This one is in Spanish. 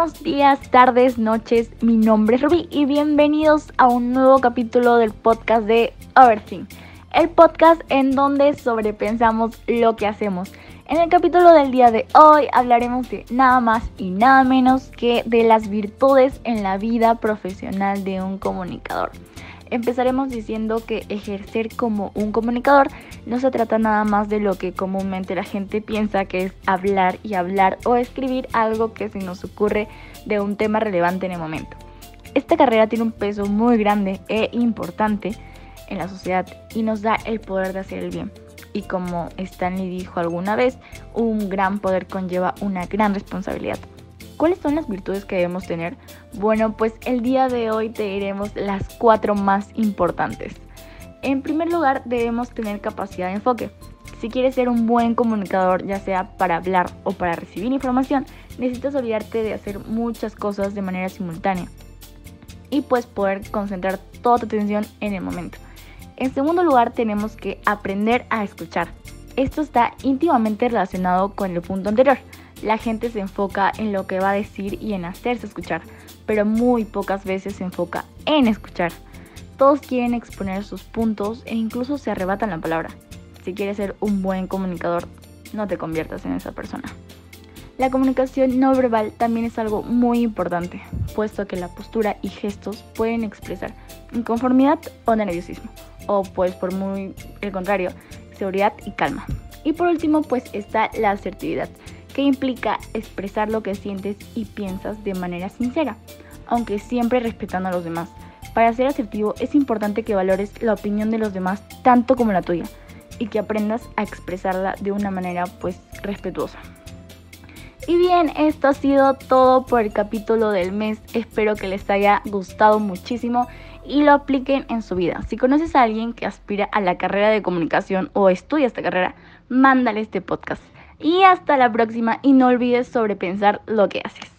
Buenos días, tardes, noches. Mi nombre es Ruby y bienvenidos a un nuevo capítulo del podcast de Overthink. El podcast en donde sobrepensamos lo que hacemos. En el capítulo del día de hoy hablaremos de nada más y nada menos que de las virtudes en la vida profesional de un comunicador. Empezaremos diciendo que ejercer como un comunicador no se trata nada más de lo que comúnmente la gente piensa que es hablar y hablar o escribir algo que se nos ocurre de un tema relevante en el momento. Esta carrera tiene un peso muy grande e importante en la sociedad y nos da el poder de hacer el bien. Y como Stanley dijo alguna vez, un gran poder conlleva una gran responsabilidad. ¿Cuáles son las virtudes que debemos tener? Bueno, pues el día de hoy te diremos las cuatro más importantes. En primer lugar, debemos tener capacidad de enfoque. Si quieres ser un buen comunicador, ya sea para hablar o para recibir información, necesitas olvidarte de hacer muchas cosas de manera simultánea y pues poder concentrar toda tu atención en el momento. En segundo lugar, tenemos que aprender a escuchar. Esto está íntimamente relacionado con el punto anterior la gente se enfoca en lo que va a decir y en hacerse escuchar, pero muy pocas veces se enfoca en escuchar. Todos quieren exponer sus puntos e incluso se arrebatan la palabra. Si quieres ser un buen comunicador, no te conviertas en esa persona. La comunicación no verbal también es algo muy importante, puesto que la postura y gestos pueden expresar inconformidad o nerviosismo, o pues por muy el contrario, seguridad y calma. Y por último, pues está la asertividad que implica expresar lo que sientes y piensas de manera sincera, aunque siempre respetando a los demás. Para ser asertivo es importante que valores la opinión de los demás tanto como la tuya y que aprendas a expresarla de una manera pues respetuosa. Y bien, esto ha sido todo por el capítulo del mes. Espero que les haya gustado muchísimo y lo apliquen en su vida. Si conoces a alguien que aspira a la carrera de comunicación o estudia esta carrera, mándale este podcast. Y hasta la próxima y no olvides sobrepensar lo que haces.